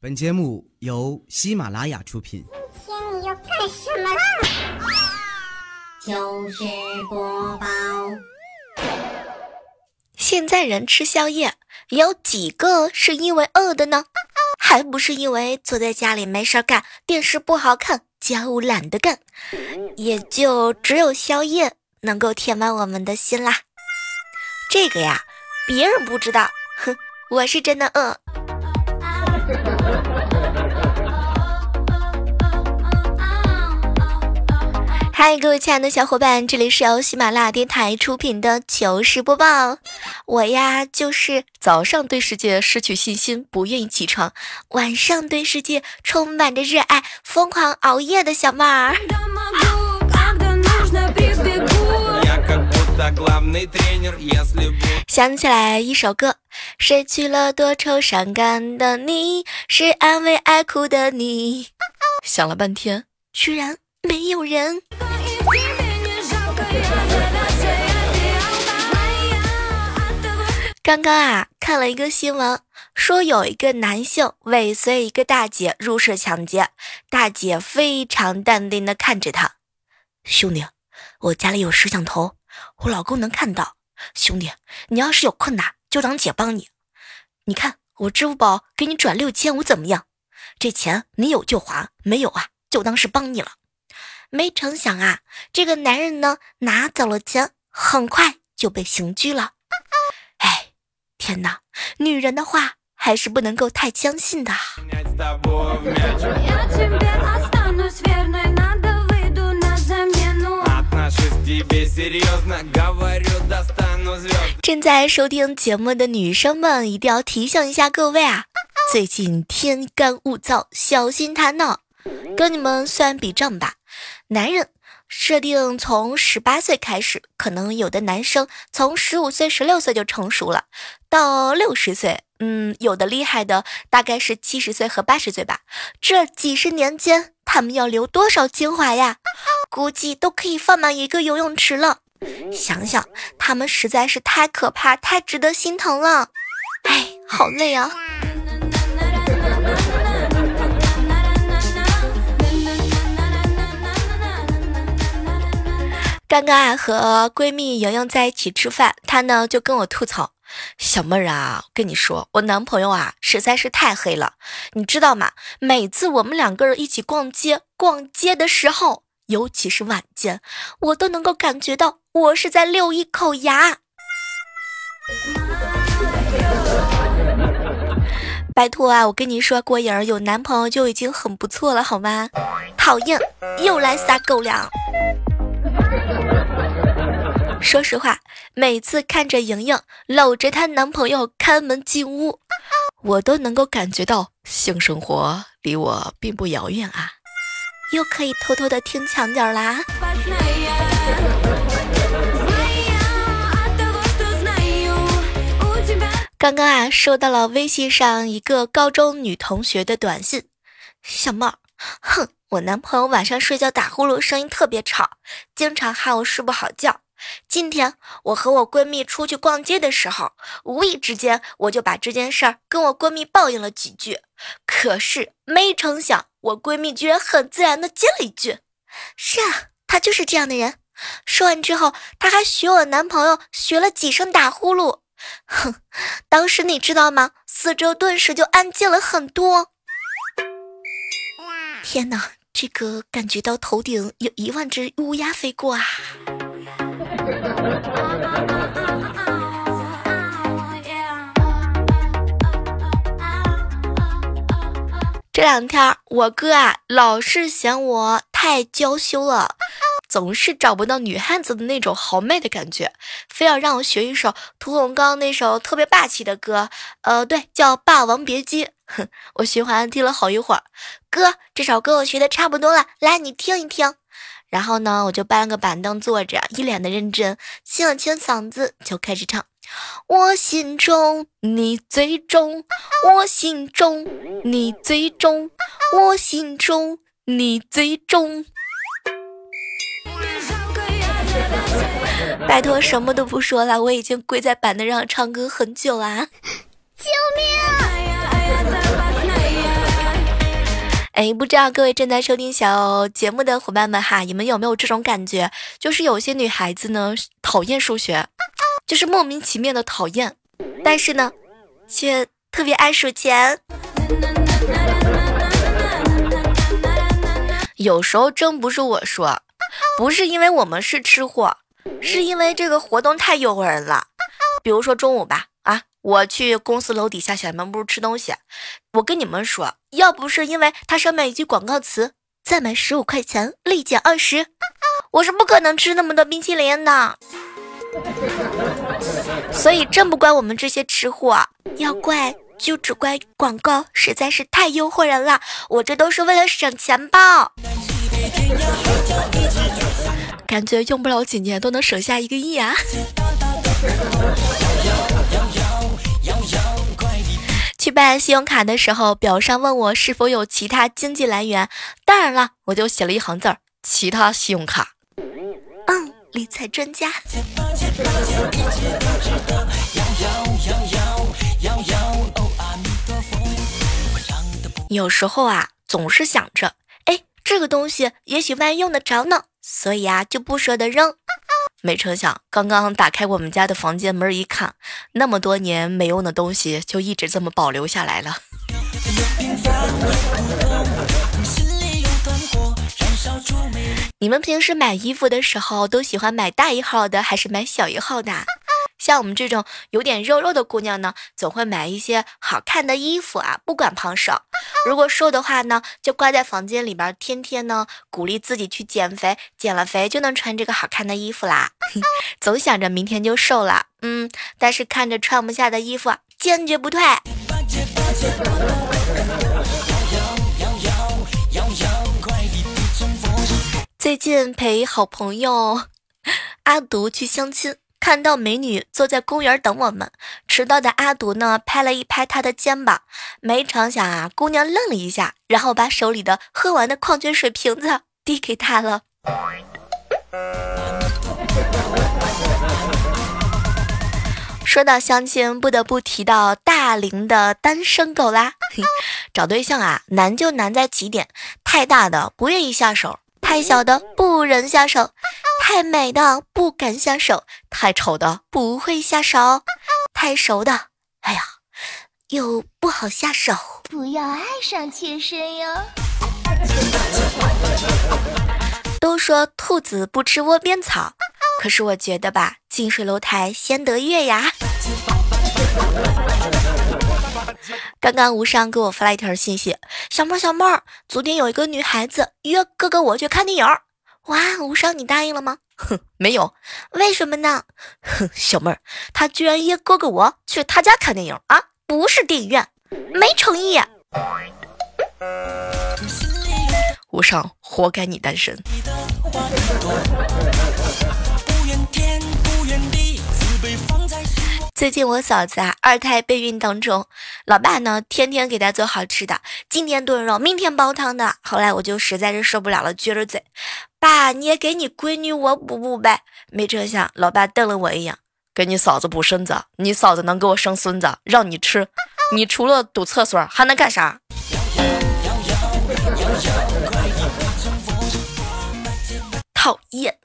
本节目由喜马拉雅出品。今天你要干什么啦？就是播报。现在人吃宵夜，有几个是因为饿的呢？还不是因为坐在家里没事干，电视不好看，家务懒得干，也就只有宵夜能够填满我们的心啦。这个呀，别人不知道，哼，我是真的饿。嗨，各位亲爱的小伙伴，这里是由喜马拉雅电台出品的糗事播报。我呀，就是早上对世界失去信心，不愿意起床；晚上对世界充满着热爱，疯狂熬夜的小妹儿。想起来一首歌，失去了多愁善感的你，是安慰爱哭的你。想了半天，居然没有人。刚刚啊，看了一个新闻，说有一个男性尾随一个大姐入室抢劫，大姐非常淡定的看着他，兄弟，我家里有摄像头，我老公能看到。兄弟，你要是有困难，就当姐帮你。你看我支付宝给你转六千五，怎么样？这钱你有就还，没有啊，就当是帮你了。没成想啊，这个男人呢，拿走了钱，很快就被刑拘了。哎天哪，女人的话还是不能够太相信的。正在收听节目的女生们，一定要提醒一下各位啊，最近天干物燥，小心他闹。跟你们算笔账吧，男人。设定从十八岁开始，可能有的男生从十五岁、十六岁就成熟了，到六十岁，嗯，有的厉害的大概是七十岁和八十岁吧。这几十年间，他们要流多少精华呀？估计都可以放满一个游泳池了。想想，他们实在是太可怕，太值得心疼了。哎，好累啊。刚刚啊，和闺蜜莹莹在一起吃饭，她呢就跟我吐槽：“小妹儿啊，跟你说，我男朋友啊实在是太黑了，你知道吗？每次我们两个人一起逛街，逛街的时候，尤其是晚间，我都能够感觉到我是在溜一口牙。拜托啊，我跟你说，郭莹儿有男朋友就已经很不错了，好吗？讨厌，又来撒狗粮。”说实话，每次看着莹莹搂着她男朋友开门进屋，我都能够感觉到性生活离我并不遥远啊！又可以偷偷的听墙角啦。刚刚啊，收到了微信上一个高中女同学的短信，小妹儿，哼，我男朋友晚上睡觉打呼噜，声音特别吵，经常害我睡不好觉。今天我和我闺蜜出去逛街的时候，无意之间我就把这件事儿跟我闺蜜抱怨了几句。可是没成想，我闺蜜居然很自然的接了一句：“是啊，他就是这样的人。”说完之后，她还学我男朋友学了几声打呼噜。哼，当时你知道吗？四周顿时就安静了很多。天哪，这个感觉到头顶有一万只乌鸦飞过啊！这两天我哥啊，老是嫌我太娇羞了，总是找不到女汉子的那种豪迈的感觉，非要让我学一首屠洪刚那首特别霸气的歌，呃，对，叫《霸王别姬》。哼，我循环听了好一会儿，哥，这首歌我学的差不多了，来你听一听。然后呢，我就搬了个板凳坐着，一脸的认真，清了清嗓子，就开始唱。我心中你最重，我心中你最重，我心中你最重。拜托，什么都不说了，我已经跪在板凳上唱歌很久啦！救命！哎，不知道各位正在收听小节目的伙伴们哈，你们有没有这种感觉？就是有些女孩子呢讨厌数学，就是莫名其妙的讨厌，但是呢，却特别爱数钱。有时候真不是我说，不是因为我们是吃货，是因为这个活动太诱惑人了。比如说中午吧，我去公司楼底下小卖部吃东西，我跟你们说，要不是因为它上面一句广告词“再买十五块钱立减二十”，我是不可能吃那么多冰淇淋的。所以真不怪我们这些吃货，要怪就只怪广告实在是太诱惑人了。我这都是为了省钱包？感觉用不了几年都能省下一个亿啊！办信用卡的时候，表上问我是否有其他经济来源，当然了，我就写了一行字儿：其他信用卡。嗯，理财专家。有时候啊，总是想着，哎，这个东西也许万一用得着呢，所以啊，就不舍得扔。没成想，刚刚打开我们家的房间门一看，那么多年没用的东西就一直这么保留下来了。你们平时买衣服的时候都喜欢买大一号的还是买小一号的？像我们这种有点肉肉的姑娘呢，总会买一些好看的衣服啊，不管胖瘦。如果瘦的话呢，就挂在房间里边，天天呢鼓励自己去减肥，减了肥就能穿这个好看的衣服啦。总想着明天就瘦了，嗯，但是看着穿不下的衣服，坚决不退。最近陪好朋友 阿独去相亲。看到美女坐在公园等我们，迟到的阿独呢拍了一拍她的肩膀，没成想啊，姑娘愣了一下，然后把手里的喝完的矿泉水瓶子 递给他了。说到相亲，不得不提到大龄的单身狗啦。找对象啊，难就难在几点：太大的不愿意下手，太小的不忍下手。太美的不敢下手，太丑的不会下手，太熟的，哎呀，又不好下手。不要爱上妾身哟。都说兔子不吃窝边草，可是我觉得吧，近水楼台先得月呀。刚刚无伤给我发了一条信息：小妹儿，小妹儿，昨天有一个女孩子约哥哥我去看电影。哇，无伤，你答应了吗？哼，没有，为什么呢？哼，小妹儿，他居然约哥哥我去他家看电影啊，不是电影院，没诚意。无伤，活该你单身。最近我嫂子啊，二胎备孕当中，老爸呢天天给她做好吃的，今天炖肉，明天煲汤的。后来我就实在是受不了了，撅着嘴，爸，你也给你闺女我补补呗。没成想，老爸瞪了我一眼，给你嫂子补身子，你嫂子能给我生孙子，让你吃，你除了堵厕所还能干啥？讨厌。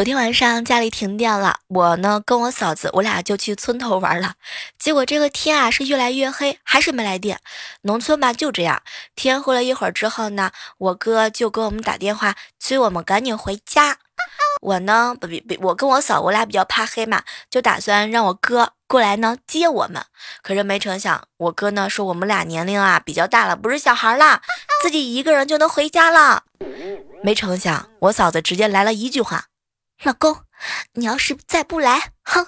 昨天晚上家里停电了，我呢跟我嫂子，我俩就去村头玩了。结果这个天啊是越来越黑，还是没来电。农村吧就这样。天黑了一会儿之后呢，我哥就给我们打电话催我们赶紧回家。我呢不不不，我跟我嫂我俩比较怕黑嘛，就打算让我哥过来呢接我们。可是没成想，我哥呢说我们俩年龄啊比较大了，不是小孩啦，自己一个人就能回家了。没成想，我嫂子直接来了一句话。老公，你要是再不来，哼，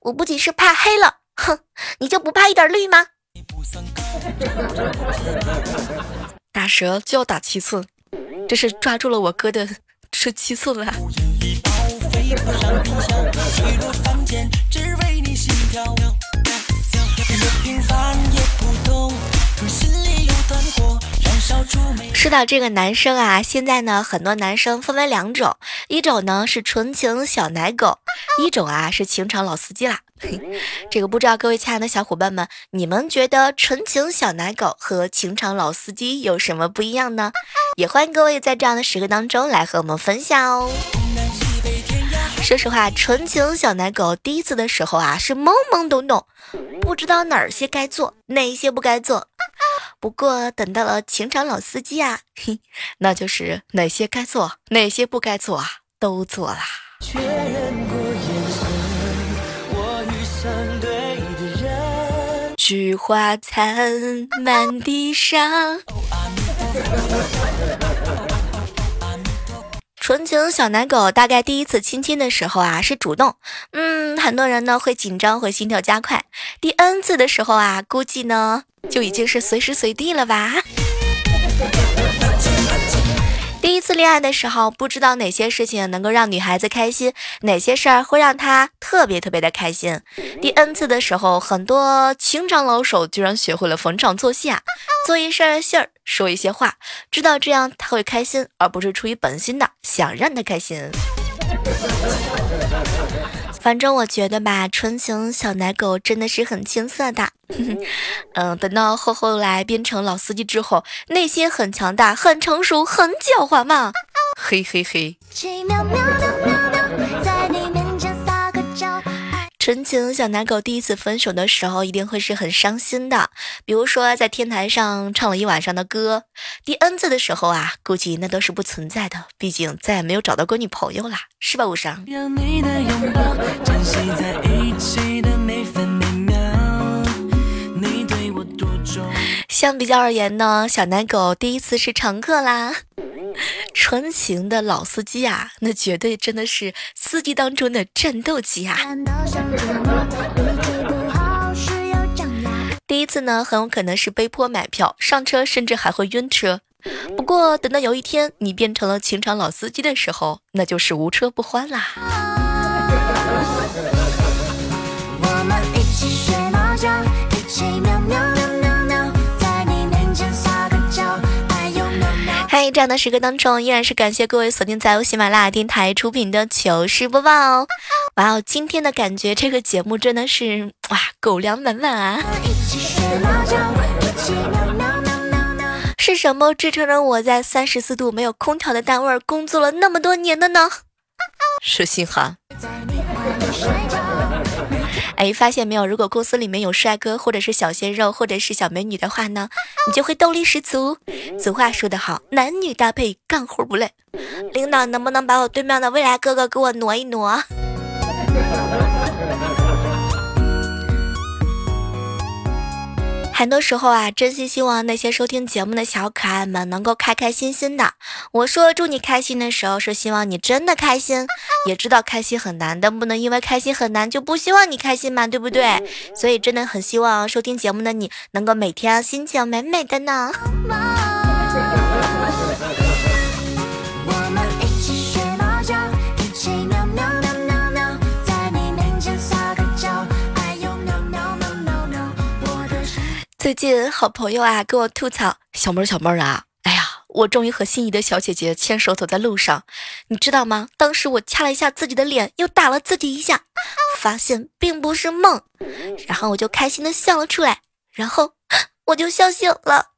我不仅是怕黑了，哼，你就不怕一点绿吗？打蛇就要打七寸，这是抓住了我哥的这七寸了。说到这个男生啊，现在呢，很多男生分为两种，一种呢是纯情小奶狗，一种啊是情场老司机啦。这个不知道各位亲爱的小伙伴们，你们觉得纯情小奶狗和情场老司机有什么不一样呢？也欢迎各位在这样的时刻当中来和我们分享哦。说实话，纯情小奶狗第一次的时候啊，是懵懵懂懂，不知道哪些该做，哪些不该做。不过等到了情场老司机啊，嘿，那就是哪些该做，哪些不该做啊，都做啦。菊花残，满地伤。纯情小奶狗大概第一次亲亲的时候啊是主动，嗯，很多人呢会紧张，会心跳加快。第 N 次的时候啊，估计呢就已经是随时随地了吧。次恋爱的时候，不知道哪些事情能够让女孩子开心，哪些事儿会让她特别特别的开心。第 N 次的时候，很多情场老手居然学会了逢场作戏啊，做一事儿信儿，说一些话，知道这样他会开心，而不是出于本心的想让他开心。反正我觉得吧，纯情小奶狗真的是很青涩的。嗯，等到后后来变成老司机之后，内心很强大、很成熟、很狡猾嘛。嘿嘿嘿。纯情小奶狗第一次分手的时候，一定会是很伤心的。比如说，在天台上唱了一晚上的歌，第 N 次的时候啊，估计那都是不存在的。毕竟再也没有找到过女朋友啦，是吧，无伤？珍惜在一起的每分每秒相比较而言呢，小奶狗第一次是常客啦。纯情的老司机啊，那绝对真的是司机当中的战斗机啊！第一次呢，很有可能是被迫买票上车，甚至还会晕车。不过等到有一天你变成了情场老司机的时候，那就是无车不欢啦。我们一起学猫叫，一起喵喵。在这样的时刻当中，依然是感谢各位锁定在由喜马拉雅电台出品的糗事播报哦。哇哦，今天的感觉这个节目真的是哇，狗粮满满啊！是什么支撑着我在三十四度没有空调的单位工作了那么多年的呢？是心寒。哎，发现没有？如果公司里面有帅哥，或者是小鲜肉，或者是小美女的话呢，你就会动力十足。俗话说得好，男女搭配，干活不累。领导能不能把我对面的未来哥哥给我挪一挪？很多时候啊，真心希望那些收听节目的小可爱们能够开开心心的。我说祝你开心的时候，是希望你真的开心，也知道开心很难，但不能因为开心很难就不希望你开心嘛，对不对？所以真的很希望收听节目的你能够每天心情美美的呢。最近好朋友啊跟我吐槽，小妹儿小妹儿啊，哎呀，我终于和心仪的小姐姐牵手走在路上，你知道吗？当时我掐了一下自己的脸，又打了自己一下，发现并不是梦，然后我就开心的笑了出来，然后 我就笑醒了。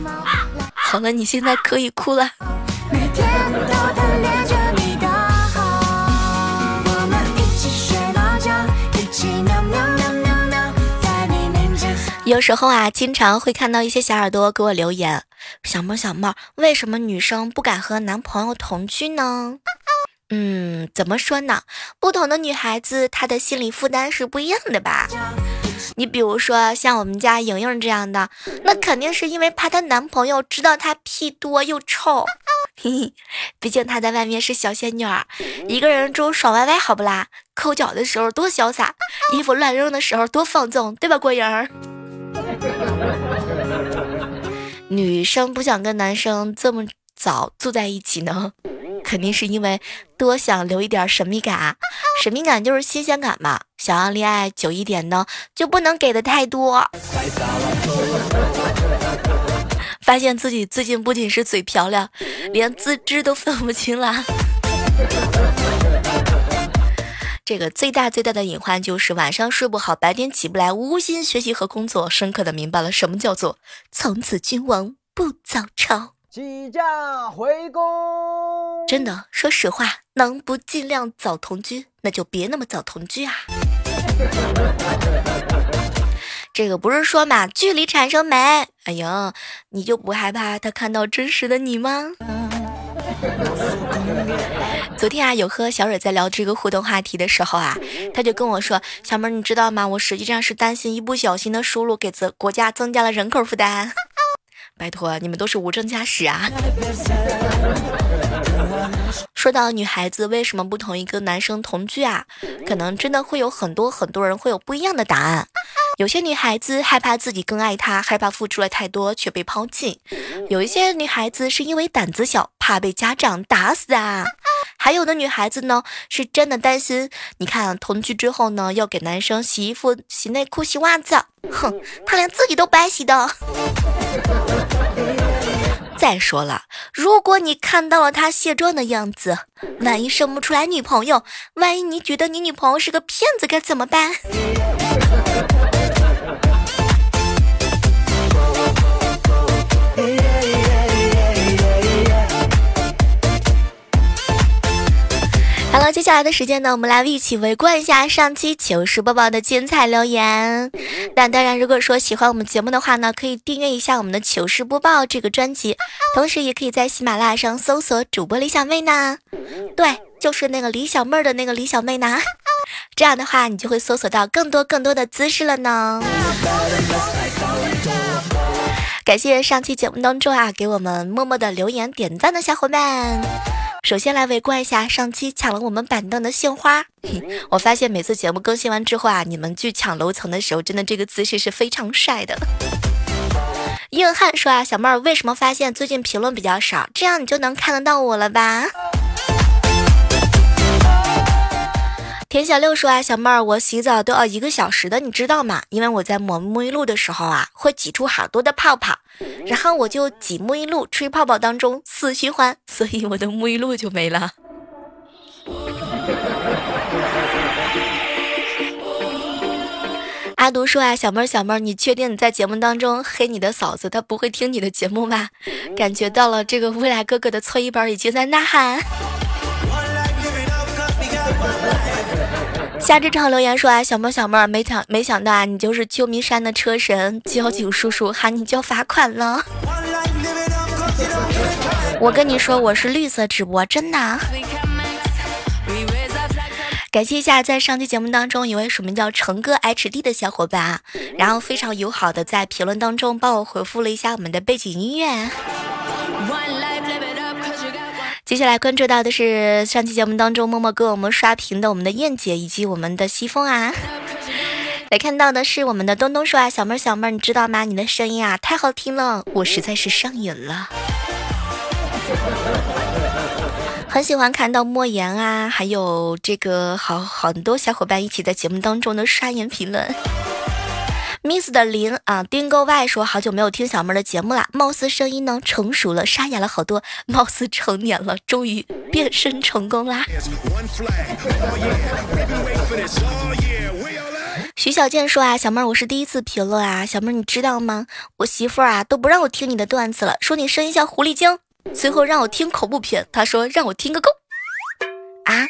好了，你现在可以哭了。有时候啊，经常会看到一些小耳朵给我留言：“小猫小猫，为什么女生不敢和男朋友同居呢？”嗯，怎么说呢？不同的女孩子，她的心理负担是不一样的吧？你比如说像我们家莹莹这样的，那肯定是因为怕她男朋友知道她屁多又臭。嘿 嘿，毕竟她在外面是小仙女儿，一个人住爽歪歪，好不啦？抠脚的时候多潇洒，衣服乱扔的时候多放纵，对吧，郭莹儿？女生不想跟男生这么早住在一起呢，肯定是因为多想留一点神秘感。神秘感就是新鲜感嘛。想要恋爱久一点呢，就不能给的太多。发现自己最近不仅是嘴漂亮，连自知都分不清了。这个最大最大的隐患就是晚上睡不好，白天起不来，无心学习和工作，深刻的明白了什么叫做从此君王不早朝。起驾回宫。真的，说实话，能不尽量早同居，那就别那么早同居啊。这个不是说嘛，距离产生美。哎呀，你就不害怕他看到真实的你吗？昨天啊，有和小蕊在聊这个互动话题的时候啊，他就跟我说：“小妹，你知道吗？我实际上是担心一不小心的输入给国家增加了人口负担。拜托，你们都是无证驾驶啊！” 说到女孩子为什么不同一个男生同居啊？可能真的会有很多很多人会有不一样的答案。有些女孩子害怕自己更爱他，害怕付出了太多却被抛弃；有一些女孩子是因为胆子小，怕被家长打死啊；还有的女孩子呢，是真的担心。你看，同居之后呢，要给男生洗衣服、洗内裤、洗袜子，哼，他连自己都不爱洗的。再说了，如果你看到了他卸妆的样子，万一生不出来女朋友，万一你觉得你女朋友是个骗子，该怎么办？好了，接下来的时间呢，我们来一起围观一下上期糗事播报的精彩留言。那当然，如果说喜欢我们节目的话呢，可以订阅一下我们的糗事播报这个专辑，同时也可以在喜马拉雅上搜索主播李小妹呢。对，就是那个李小妹儿的那个李小妹呢。这样的话，你就会搜索到更多更多的姿势了呢。感谢上期节目当中啊，给我们默默的留言点赞的小伙伴。首先来围观一下上期抢了我们板凳的杏花。我发现每次节目更新完之后啊，你们去抢楼层的时候，真的这个姿势是非常帅的。硬汉说啊，小妹儿为什么发现最近评论比较少？这样你就能看得到我了吧？田小六说啊，小妹儿，我洗澡都要一个小时的，你知道吗？因为我在抹沐浴露的时候啊，会挤出好多的泡泡，然后我就挤沐浴露吹泡泡当中死循环，所以我的沐浴露就没了。阿独说啊，小妹儿，小妹儿，你确定你在节目当中黑你的嫂子，她不会听你的节目吗？感觉到了这个未来哥哥的搓衣板已经在呐喊。夏之城留言说啊，小妹小妹儿，没想没想到啊，你就是秋名山的车神，交警叔叔喊你交罚款了。我跟你说，我是绿色直播，真的。感谢一下在上期节目当中一位署名叫成哥 HD 的小伙伴啊，然后非常友好的在评论当中帮我回复了一下我们的背景音乐。接下来关注到的是上期节目当中默默给我们刷屏的我们的燕姐以及我们的西风啊，来看到的是我们的东东说啊，小妹儿小妹儿，你知道吗？你的声音啊太好听了，我实在是上瘾了，很喜欢看到莫言啊，还有这个好很多小伙伴一起在节目当中的刷言评论。Miss 的林啊，丁沟外说好久没有听小妹的节目啦，貌似声音呢成熟了，沙哑了好多，貌似成年了，终于变身成功啦。徐小健说啊，小妹儿我是第一次评论啊，小妹儿你知道吗？我媳妇儿啊都不让我听你的段子了，说你声音像狐狸精，最后让我听恐怖片，她说让我听个够啊，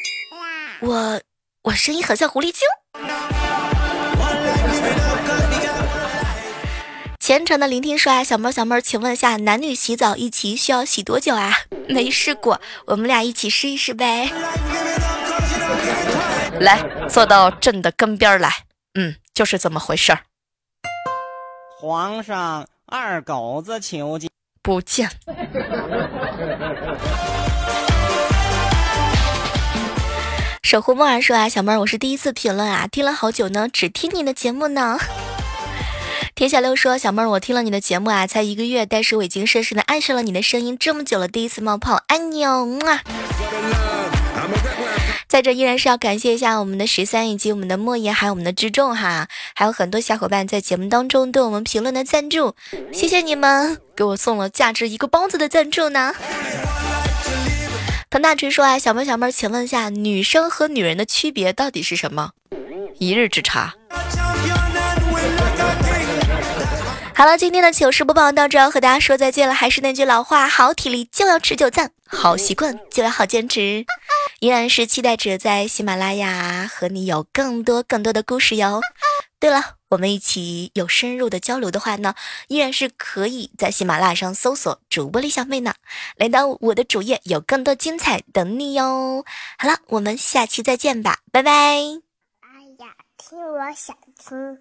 我我声音很像狐狸精。虔诚的聆听说啊，小妹小妹，请问一下，男女洗澡一起需要洗多久啊？没试过，我们俩一起试一试呗。来，坐到朕的跟边来。嗯，就是这么回事儿。皇上，二狗子求见。不见。守护梦儿说啊，小妹儿，我是第一次评论啊，听了好久呢，只听你的节目呢。田小六说：“小妹儿，我听了你的节目啊，才一个月，但是我已经深深的爱上了你的声音，这么久了，第一次冒泡，爱你哦！啊！在这依然是要感谢一下我们的十三以及我们的莫言，还有我们的之众哈，还有很多小伙伴在节目当中对我们评论的赞助，谢谢你们给我送了价值一个包子的赞助呢。唐大锤说啊，小妹小妹，请问一下，女生和女人的区别到底是什么？一日之差。好了，今天的糗事播报到这，要和大家说再见了。还是那句老话，好体力就要持久战，好习惯就要好坚持。依然是期待着在喜马拉雅和你有更多更多的故事哟。对了，我们一起有深入的交流的话呢，依然是可以在喜马拉雅上搜索主播李小妹呢，来到我的主页，有更多精彩等你哟。好了，我们下期再见吧，拜拜。哎呀，听我想听。